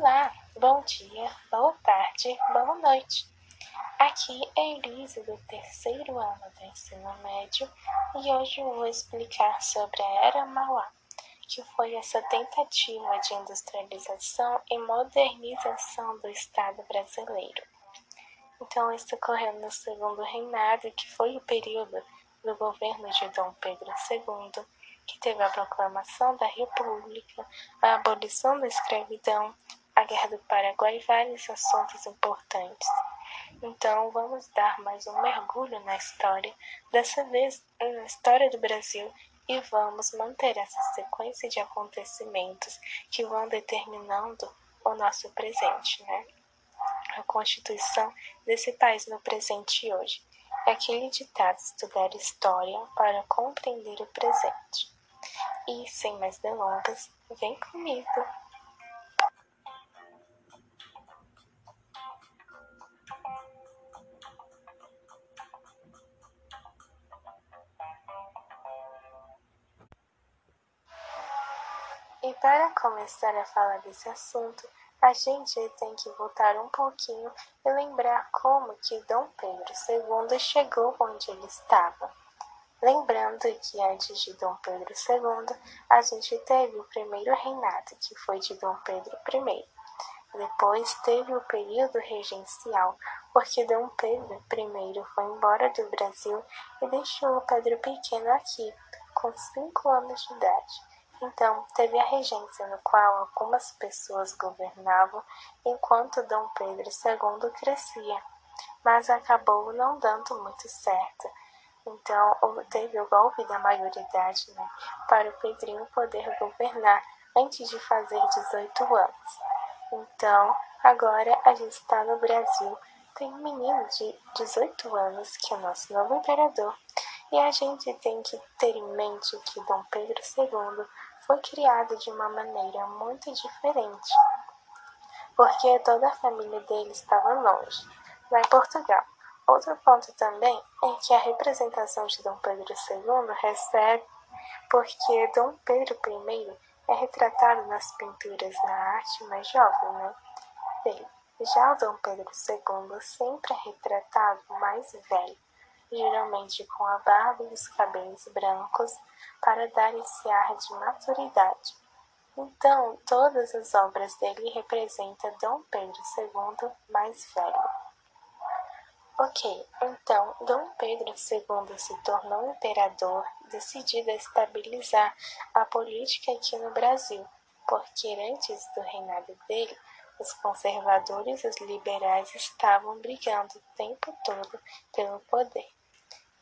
Olá, bom dia, boa tarde, boa noite. Aqui é Elisa do terceiro ano do ensino médio e hoje eu vou explicar sobre a Era Mauá, que foi essa tentativa de industrialização e modernização do Estado brasileiro. Então, isso ocorreu no segundo reinado, que foi o período do governo de Dom Pedro II, que teve a proclamação da República, a abolição da escravidão, a Guerra do Paraguai e vários assuntos importantes. Então, vamos dar mais um mergulho na história, dessa vez na história do Brasil, e vamos manter essa sequência de acontecimentos que vão determinando o nosso presente, né? A constituição desse país no presente e hoje. É aquele ditado estudar história para compreender o presente. E sem mais delongas, vem comigo! E para começar a falar desse assunto, a gente tem que voltar um pouquinho e lembrar como que Dom Pedro II chegou onde ele estava. Lembrando que antes de Dom Pedro II, a gente teve o primeiro reinado, que foi de Dom Pedro I. Depois teve o período regencial, porque Dom Pedro I foi embora do Brasil e deixou o Pedro Pequeno aqui, com cinco anos de idade. Então, teve a regência no qual algumas pessoas governavam enquanto Dom Pedro II crescia, mas acabou não dando muito certo. Então, teve o golpe da maioridade né, para o Pedrinho poder governar antes de fazer 18 anos. Então, agora a gente está no Brasil, tem um menino de 18 anos que é nosso novo imperador, e a gente tem que ter em mente que Dom Pedro II foi criado de uma maneira muito diferente, porque toda a família dele estava longe, lá em Portugal. Outro ponto também é que a representação de Dom Pedro II recebe porque Dom Pedro I é retratado nas pinturas na arte mais jovem né, dele. Já o Dom Pedro II sempre é retratado mais velho, geralmente com a barba e os cabelos brancos, para dar esse ar de maturidade. Então, todas as obras dele representam Dom Pedro II mais velho. Ok, então Dom Pedro II se tornou imperador decidido a estabilizar a política aqui no Brasil, porque antes do reinado dele, os conservadores e os liberais estavam brigando o tempo todo pelo poder.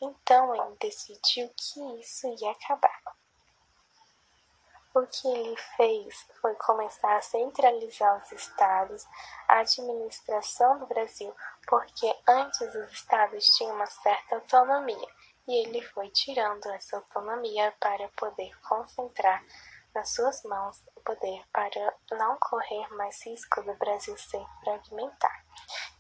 Então ele decidiu que isso ia acabar. O que ele fez foi começar a centralizar os estados, a administração do Brasil, porque antes os estados tinham uma certa autonomia e ele foi tirando essa autonomia para poder concentrar nas suas mãos o poder para não correr mais risco do Brasil ser fragmentado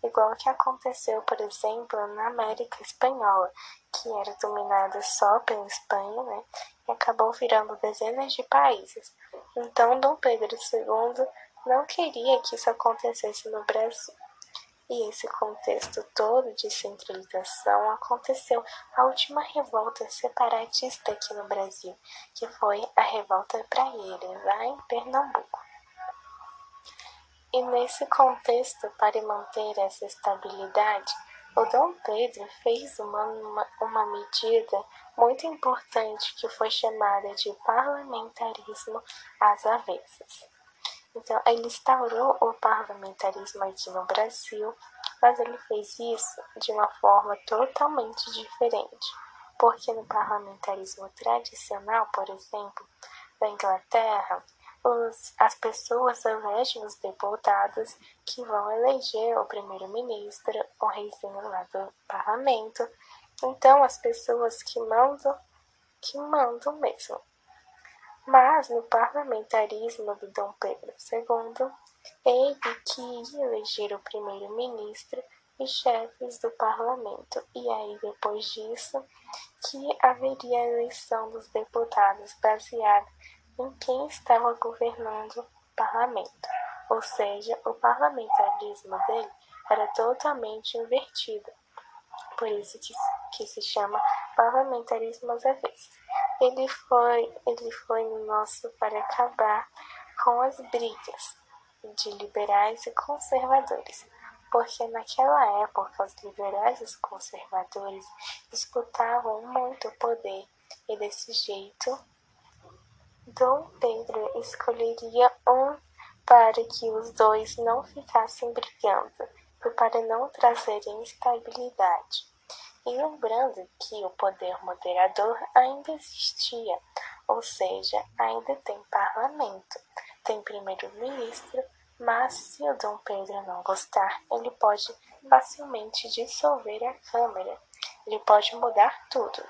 igual que aconteceu, por exemplo, na América Espanhola, que era dominada só pela Espanha, né, e acabou virando dezenas de países. Então, Dom Pedro II não queria que isso acontecesse no Brasil. E esse contexto todo de centralização aconteceu a última revolta separatista aqui no Brasil, que foi a Revolta Praieira, lá em Pernambuco. E nesse contexto, para manter essa estabilidade, o Dom Pedro fez uma, uma, uma medida muito importante que foi chamada de parlamentarismo às avessas. Então, ele instaurou o parlamentarismo aqui no Brasil, mas ele fez isso de uma forma totalmente diferente, porque no parlamentarismo tradicional, por exemplo, da Inglaterra, os, as pessoas elegem os deputados que vão eleger o primeiro-ministro, o reizinho lá do parlamento. Então, as pessoas que mandam, que mandam mesmo. Mas no parlamentarismo de Dom Pedro II, ele que ia eleger o primeiro-ministro e chefes do parlamento, e aí depois disso que haveria a eleição dos deputados baseada em quem estava governando o parlamento. ou seja, o parlamentarismo dele era totalmente invertido. Por isso que, que se chama parlamentarismo às avessas. Ele foi, ele foi no nosso para acabar com as brigas de liberais e conservadores, porque naquela época os liberais e os conservadores disputavam muito poder e desse jeito Dom Pedro escolheria um para que os dois não ficassem brigando e para não trazerem instabilidade. E lembrando que o poder moderador ainda existia, ou seja, ainda tem parlamento, tem primeiro-ministro, mas se o Dom Pedro não gostar, ele pode facilmente dissolver a Câmara, ele pode mudar tudo.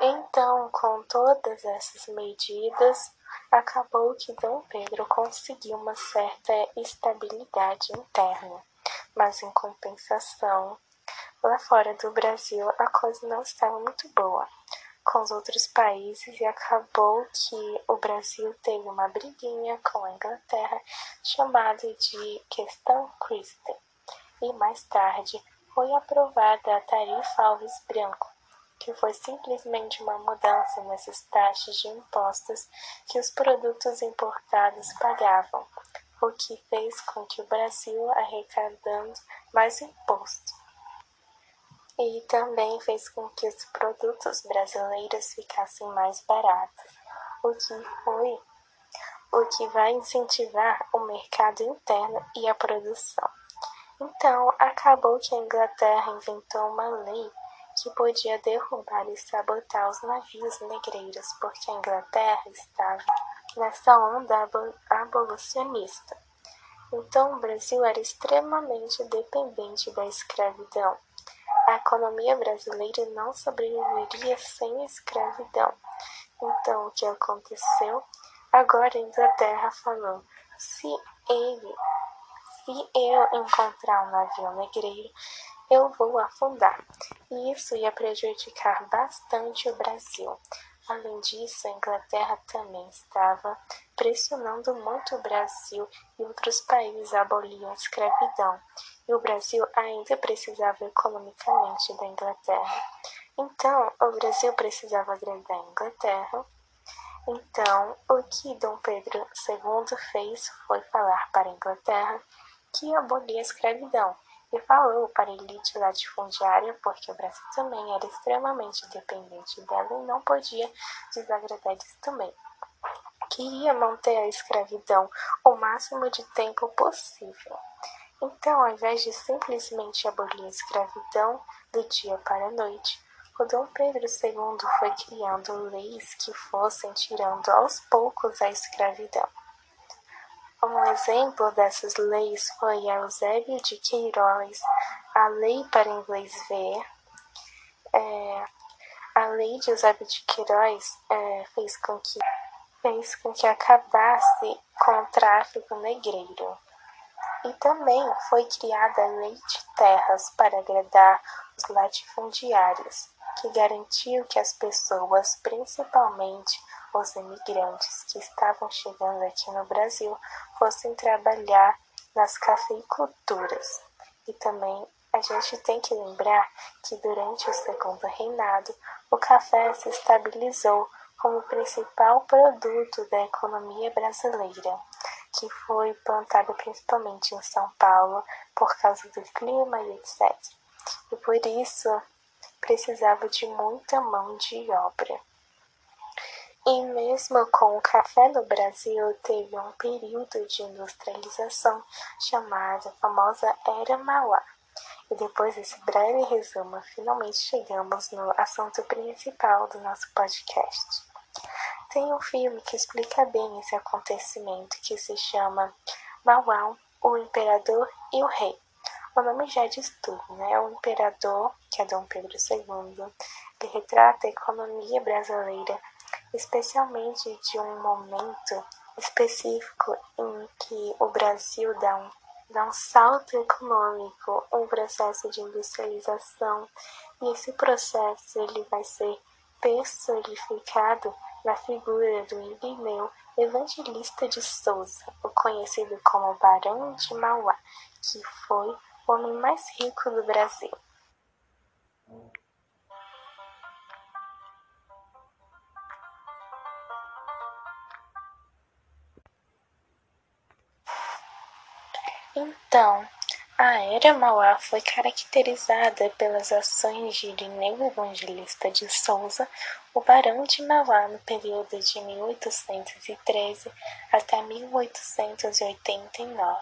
Então, com todas essas medidas, acabou que Dom Pedro conseguiu uma certa estabilidade interna, mas em compensação, lá fora do Brasil a coisa não estava muito boa com os outros países e acabou que o Brasil teve uma briguinha com a Inglaterra chamada de Questão Christie. E mais tarde foi aprovada a tarifa Alves Branco, que foi simplesmente uma mudança nessas taxas de impostos que os produtos importados pagavam, o que fez com que o Brasil arrecadando mais imposto e também fez com que os produtos brasileiros ficassem mais baratos, o que foi o que vai incentivar o mercado interno e a produção. Então, acabou que a Inglaterra inventou uma lei que podia derrubar e sabotar os navios negreiros, porque a Inglaterra estava nessa onda abolicionista. Então, o Brasil era extremamente dependente da escravidão a economia brasileira não sobreviveria sem escravidão. Então, o que aconteceu? Agora a Inglaterra falou: se ele, se eu encontrar um navio negreiro, eu vou afundar. E isso ia prejudicar bastante o Brasil. Além disso, a Inglaterra também estava pressionando muito o Brasil e outros países a abolir a escravidão, e o Brasil ainda precisava economicamente da Inglaterra. Então, o Brasil precisava agradar a Inglaterra. Então, o que Dom Pedro II fez foi falar para a Inglaterra que abolia a escravidão e falou para a elite latifundiária porque o Brasil também era extremamente dependente dela e não podia desagradar disso também. Queria manter a escravidão o máximo de tempo possível. Então, ao invés de simplesmente abolir a escravidão do dia para a noite, o Dom Pedro II foi criando leis que fossem tirando aos poucos a escravidão. Um exemplo dessas leis foi Eusébio de Queiroz, a Lei para Inglês Ver. É, a Lei de Eusébio de Queiroz é, fez, com que, fez com que acabasse com o tráfico negreiro. E também foi criada a Lei de Terras para agradar os latifundiários, que garantiu que as pessoas, principalmente os imigrantes que estavam chegando aqui no Brasil fossem trabalhar nas cafeiculturas. E também a gente tem que lembrar que durante o segundo reinado o café se estabilizou como principal produto da economia brasileira, que foi plantado principalmente em São Paulo por causa do clima e etc. E por isso precisava de muita mão de obra. E mesmo com o café no Brasil, teve um período de industrialização chamada famosa Era Mauá. E depois desse breve resumo, finalmente chegamos no assunto principal do nosso podcast. Tem um filme que explica bem esse acontecimento que se chama Mauá, o Imperador e o Rei. O nome já diz tudo, né? O imperador, que é Dom Pedro II, ele retrata a economia brasileira especialmente de um momento específico em que o Brasil dá um, dá um salto econômico, um processo de industrialização, e esse processo ele vai ser personificado na figura do Irineu Evangelista de Souza, o conhecido como Barão de Mauá, que foi o homem mais rico do Brasil. Então, a Era Mauá foi caracterizada pelas ações de Irineu Evangelista de Souza, o Barão de Mauá, no período de 1813 até 1889.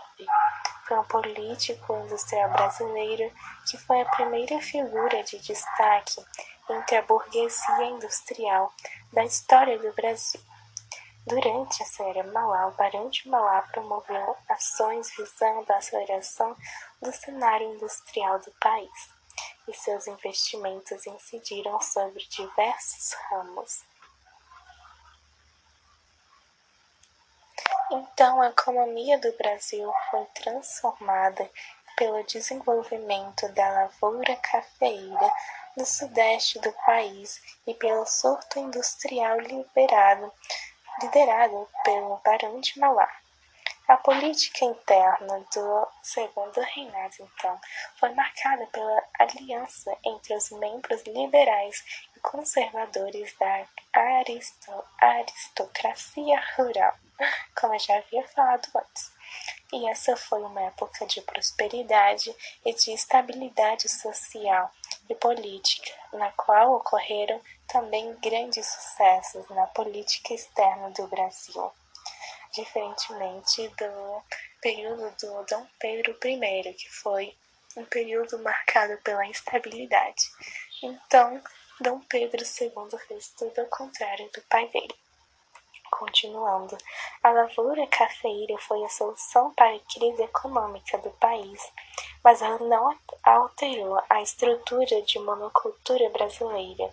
Foi um político industrial brasileiro que foi a primeira figura de destaque entre a burguesia industrial da história do Brasil. Durante a Era Mauá, o Barão de promoveu ações visando a aceleração do cenário industrial do país, e seus investimentos incidiram sobre diversos ramos. Então, a economia do Brasil foi transformada pelo desenvolvimento da lavoura cafeeira no sudeste do país e pelo surto industrial liberado liderado pelo Barão de Mauá. A política interna do Segundo Reinado, então, foi marcada pela aliança entre os membros liberais e conservadores da aristo aristocracia rural, como eu já havia falado antes. E essa foi uma época de prosperidade e de estabilidade social e política, na qual ocorreram também grandes sucessos na política externa do Brasil, diferentemente do período do Dom Pedro I, que foi um período marcado pela instabilidade. Então, Dom Pedro II fez tudo ao contrário do pai dele. Continuando, a lavoura cafeeira foi a solução para a crise econômica do país, mas ela não alterou a estrutura de monocultura brasileira,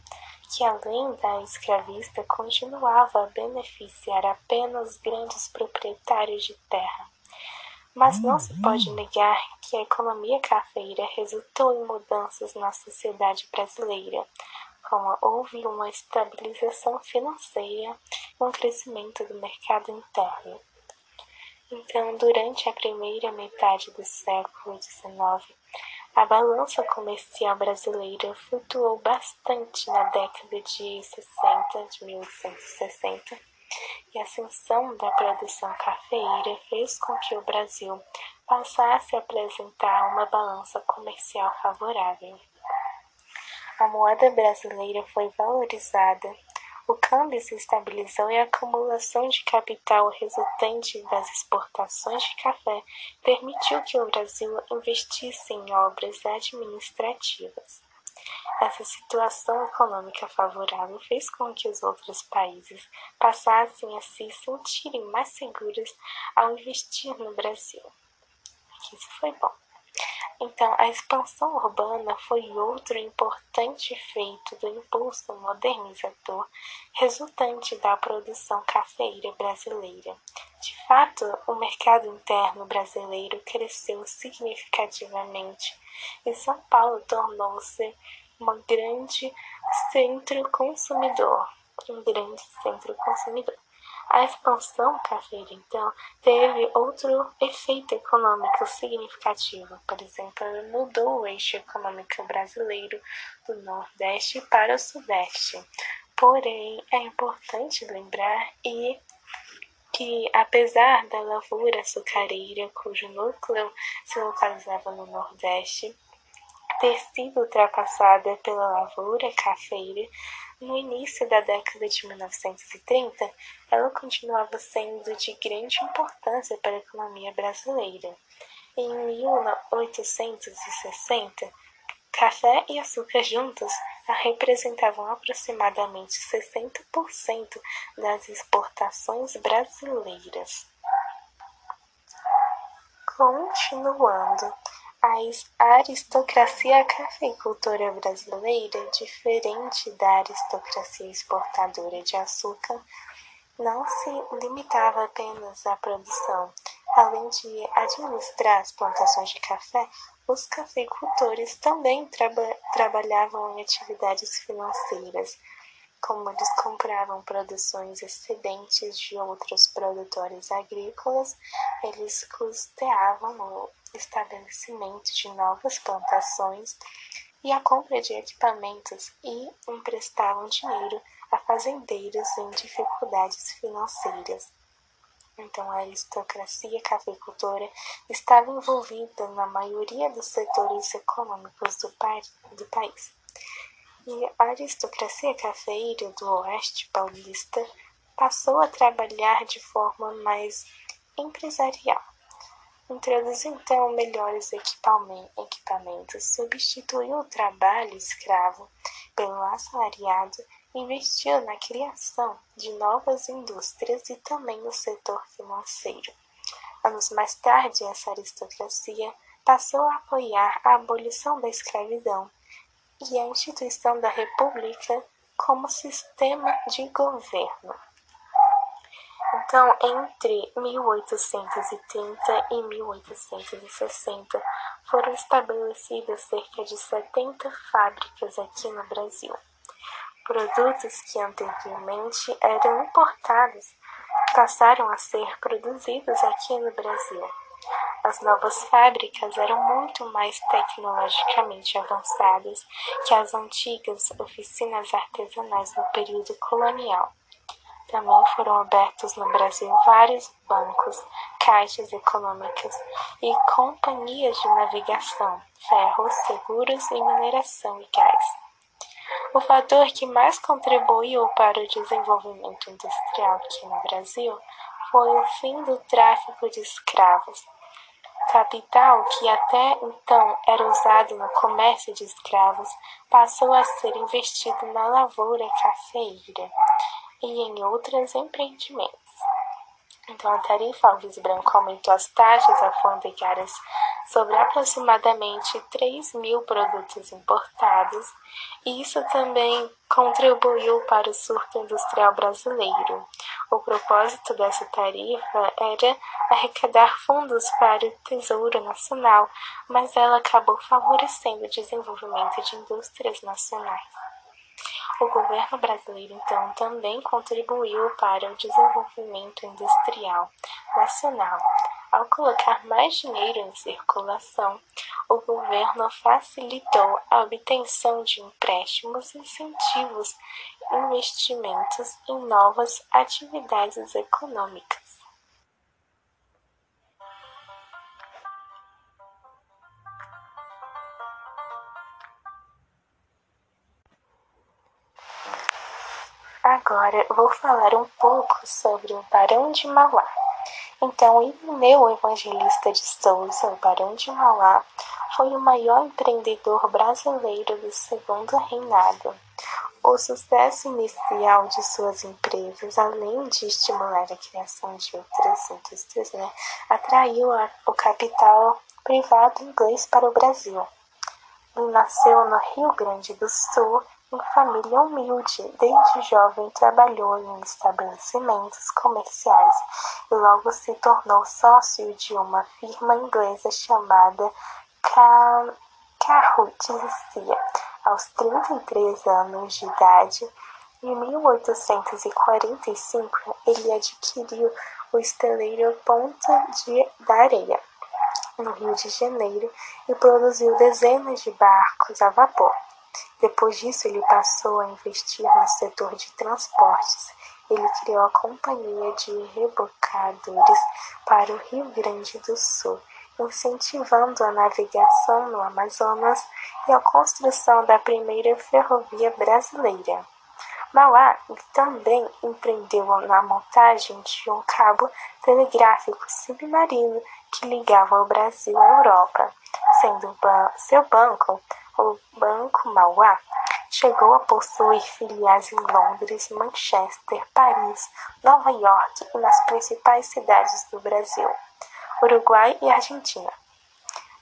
que além da escravista continuava a beneficiar apenas grandes proprietários de terra. Mas não se pode negar que a economia cafeira resultou em mudanças na sociedade brasileira, houve uma estabilização financeira e um crescimento do mercado interno. Então, durante a primeira metade do século XIX, a balança comercial brasileira flutuou bastante na década de 60, de 1860, e a ascensão da produção cafeeira fez com que o Brasil passasse a apresentar uma balança comercial favorável. A moeda brasileira foi valorizada, o câmbio se estabilizou e a acumulação de capital resultante das exportações de café permitiu que o Brasil investisse em obras administrativas. Essa situação econômica favorável fez com que os outros países passassem a se sentirem mais seguros ao investir no Brasil. Isso foi bom. Então, a expansão urbana foi outro importante feito do impulso modernizador resultante da produção cafeira brasileira. De fato, o mercado interno brasileiro cresceu significativamente e São Paulo tornou-se um grande centro consumidor, um grande centro consumidor. A expansão cafeira, então, teve outro efeito econômico significativo. Por exemplo, mudou o eixo econômico brasileiro do Nordeste para o Sudeste. Porém, é importante lembrar e que, apesar da lavoura açucareira, cujo núcleo se localizava no Nordeste, ter sido ultrapassada pela lavoura cafeira, no início da década de 1930, ela continuava sendo de grande importância para a economia brasileira. Em 1860, café e açúcar juntos representavam aproximadamente 60% das exportações brasileiras. Continuando, a aristocracia cafeicultora brasileira, diferente da aristocracia exportadora de açúcar, não se limitava apenas à produção. Além de administrar as plantações de café, os cafeicultores também traba trabalhavam em atividades financeiras, como eles compravam produções excedentes de outros produtores agrícolas, eles custeavam estabelecimento de novas plantações e a compra de equipamentos e emprestavam dinheiro a fazendeiros em dificuldades financeiras. Então, a aristocracia cafeicultora estava envolvida na maioria dos setores econômicos do, do país e a aristocracia cafeeira do oeste paulista passou a trabalhar de forma mais empresarial. Introduziu então melhores equipamentos, substituiu o trabalho escravo pelo assalariado, investiu na criação de novas indústrias e também no setor financeiro. Anos mais tarde, essa aristocracia passou a apoiar a abolição da escravidão e a instituição da República como sistema de governo. Então, entre 1830 e 1860, foram estabelecidas cerca de 70 fábricas aqui no Brasil. Produtos que anteriormente eram importados passaram a ser produzidos aqui no Brasil. As novas fábricas eram muito mais tecnologicamente avançadas que as antigas oficinas artesanais no período colonial. Também foram abertos no Brasil vários bancos, caixas econômicas e companhias de navegação, ferros, seguros e mineração e gás. O fator que mais contribuiu para o desenvolvimento industrial aqui no Brasil foi o fim do tráfico de escravos, capital que até então era usado no comércio de escravos passou a ser investido na lavoura cafeeira e em outros empreendimentos. Então, a tarifa Alves Branco aumentou as taxas alfandegárias sobre aproximadamente 3 mil produtos importados, e isso também contribuiu para o surto industrial brasileiro. O propósito dessa tarifa era arrecadar fundos para o Tesouro Nacional, mas ela acabou favorecendo o desenvolvimento de indústrias nacionais. O governo brasileiro, então, também contribuiu para o desenvolvimento industrial nacional. Ao colocar mais dinheiro em circulação, o governo facilitou a obtenção de empréstimos, incentivos, investimentos em novas atividades econômicas. Agora vou falar um pouco sobre o Barão de Mauá. Então, Irineu Evangelista de Souza, o Barão de Mauá, foi o maior empreendedor brasileiro do segundo reinado. O sucesso inicial de suas empresas, além de estimular a criação de outras indústrias, né, atraiu a, o capital privado inglês para o Brasil. Ele nasceu no Rio Grande do Sul em família humilde, desde jovem trabalhou em estabelecimentos comerciais e logo se tornou sócio de uma firma inglesa chamada Carruthia. Aos 33 anos de idade, em 1845, ele adquiriu o esteleiro Ponta de, da Areia, no Rio de Janeiro, e produziu dezenas de barcos a vapor. Depois disso, ele passou a investir no setor de transportes. Ele criou a Companhia de Rebocadores para o Rio Grande do Sul, incentivando a navegação no Amazonas e a construção da primeira ferrovia brasileira. Mauá também empreendeu na montagem de um cabo telegráfico submarino que ligava o Brasil à Europa, sendo seu banco o Banco Mauá chegou a possuir filiais em Londres, Manchester, Paris, Nova York e nas principais cidades do Brasil, Uruguai e Argentina.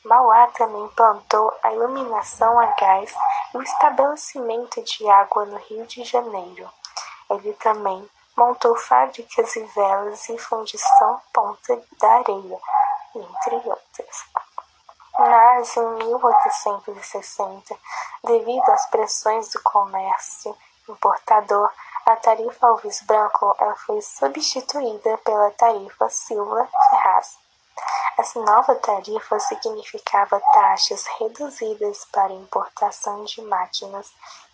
Mauá também implantou a iluminação a gás e o estabelecimento de água no Rio de Janeiro. Ele também montou fábricas e velas e fundição Ponta da Areia, entre outras. Mas em 1860, devido às pressões do comércio importador, a tarifa Alves Branco ela foi substituída pela tarifa Silva Ferraz. Essa nova tarifa significava taxas reduzidas para importação de máquinas,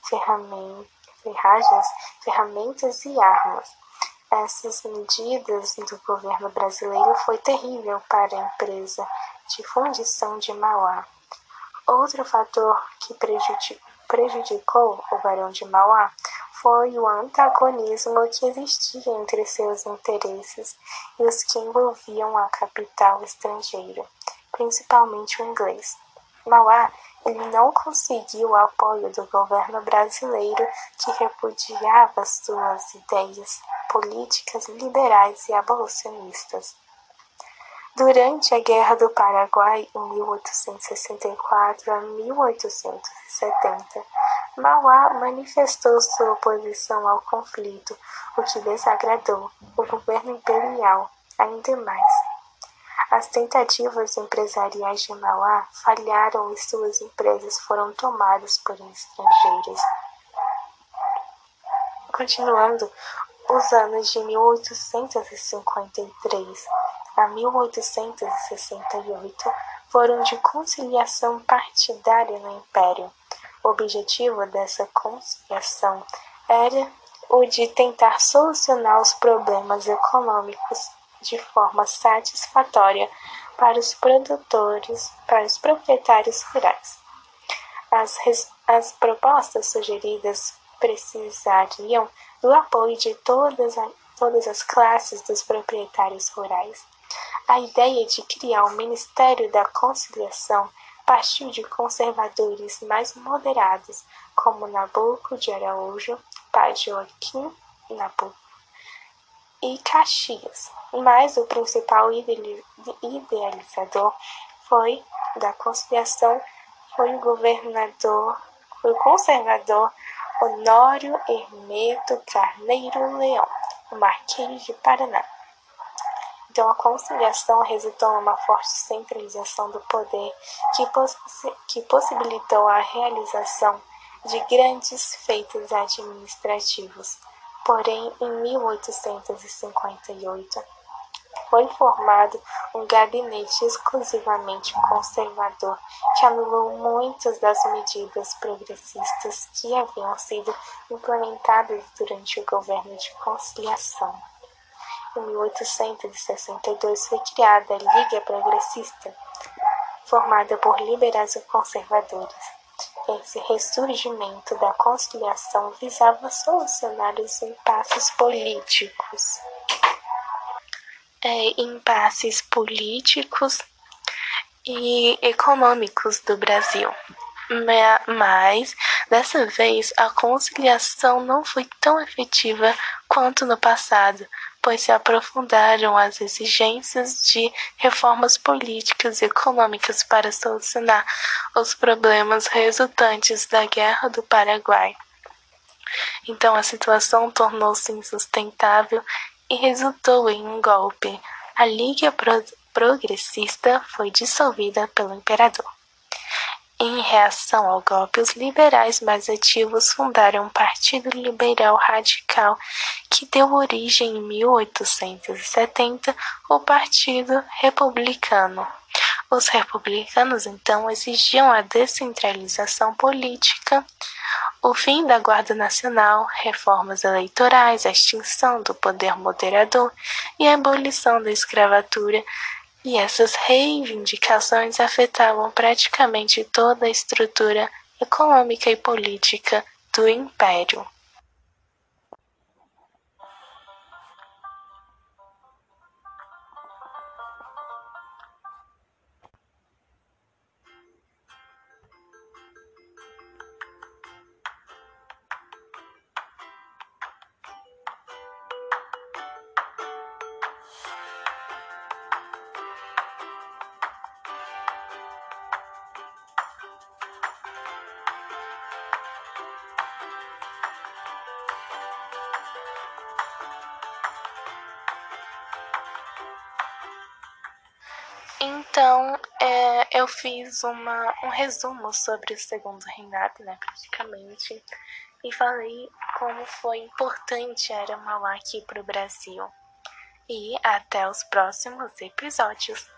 ferragens, ferramentas e armas. Essas medidas do governo brasileiro foi terrível para a empresa de fundição de Mauá. Outro fator que prejudicou o Barão de Mauá foi o antagonismo que existia entre seus interesses e os que envolviam a capital estrangeira, principalmente o inglês. Mauá ele não conseguiu o apoio do governo brasileiro que repudiava suas ideias políticas liberais e abolicionistas. Durante a Guerra do Paraguai, em 1864 a 1870, Mauá manifestou sua oposição ao conflito, o que desagradou o governo imperial ainda mais. As tentativas empresariais de Mauá falharam e suas empresas foram tomadas por estrangeiros. Continuando, os anos de 1853 a 1868 foram de conciliação partidária no Império. O objetivo dessa conciliação era o de tentar solucionar os problemas econômicos de forma satisfatória para os produtores, para os proprietários rurais. As, as propostas sugeridas precisariam do apoio de todas, a, todas as classes dos proprietários rurais. A ideia de criar o Ministério da Conciliação partiu de conservadores mais moderados, como Nabuco de Araújo, pai Joaquim Nabuco, e Caxias, mas o principal idealizador foi da conciliação foi o governador, foi o conservador Honório Hermeto Carneiro Leão, o Marquês de Paraná. Então, a conciliação resultou numa forte centralização do poder que, que possibilitou a realização de grandes feitos administrativos. Porém, em 1858, foi formado um gabinete exclusivamente conservador que anulou muitas das medidas progressistas que haviam sido implementadas durante o governo de conciliação. Em 1862 foi criada a Liga Progressista, formada por liberais e conservadores. Esse ressurgimento da conciliação visava solucionar os impasses políticos. É, impasses políticos e econômicos do Brasil. Mas, dessa vez, a conciliação não foi tão efetiva quanto no passado, pois se aprofundaram as exigências de reformas políticas e econômicas para solucionar os problemas resultantes da Guerra do Paraguai. Então a situação tornou-se insustentável e resultou em um golpe. A Liga Progressista foi dissolvida pelo imperador. Em reação ao golpe, os liberais mais ativos fundaram o Partido Liberal Radical, que deu origem em 1870 ao Partido Republicano. Os republicanos então exigiam a descentralização política, o fim da Guarda Nacional, reformas eleitorais, a extinção do poder moderador e a abolição da escravatura e essas reivindicações afetavam praticamente toda a estrutura econômica e política do Império. Então, é, eu fiz uma, um resumo sobre o segundo reinado, né, praticamente, e falei como foi importante Aramauá aqui para o Brasil. E até os próximos episódios.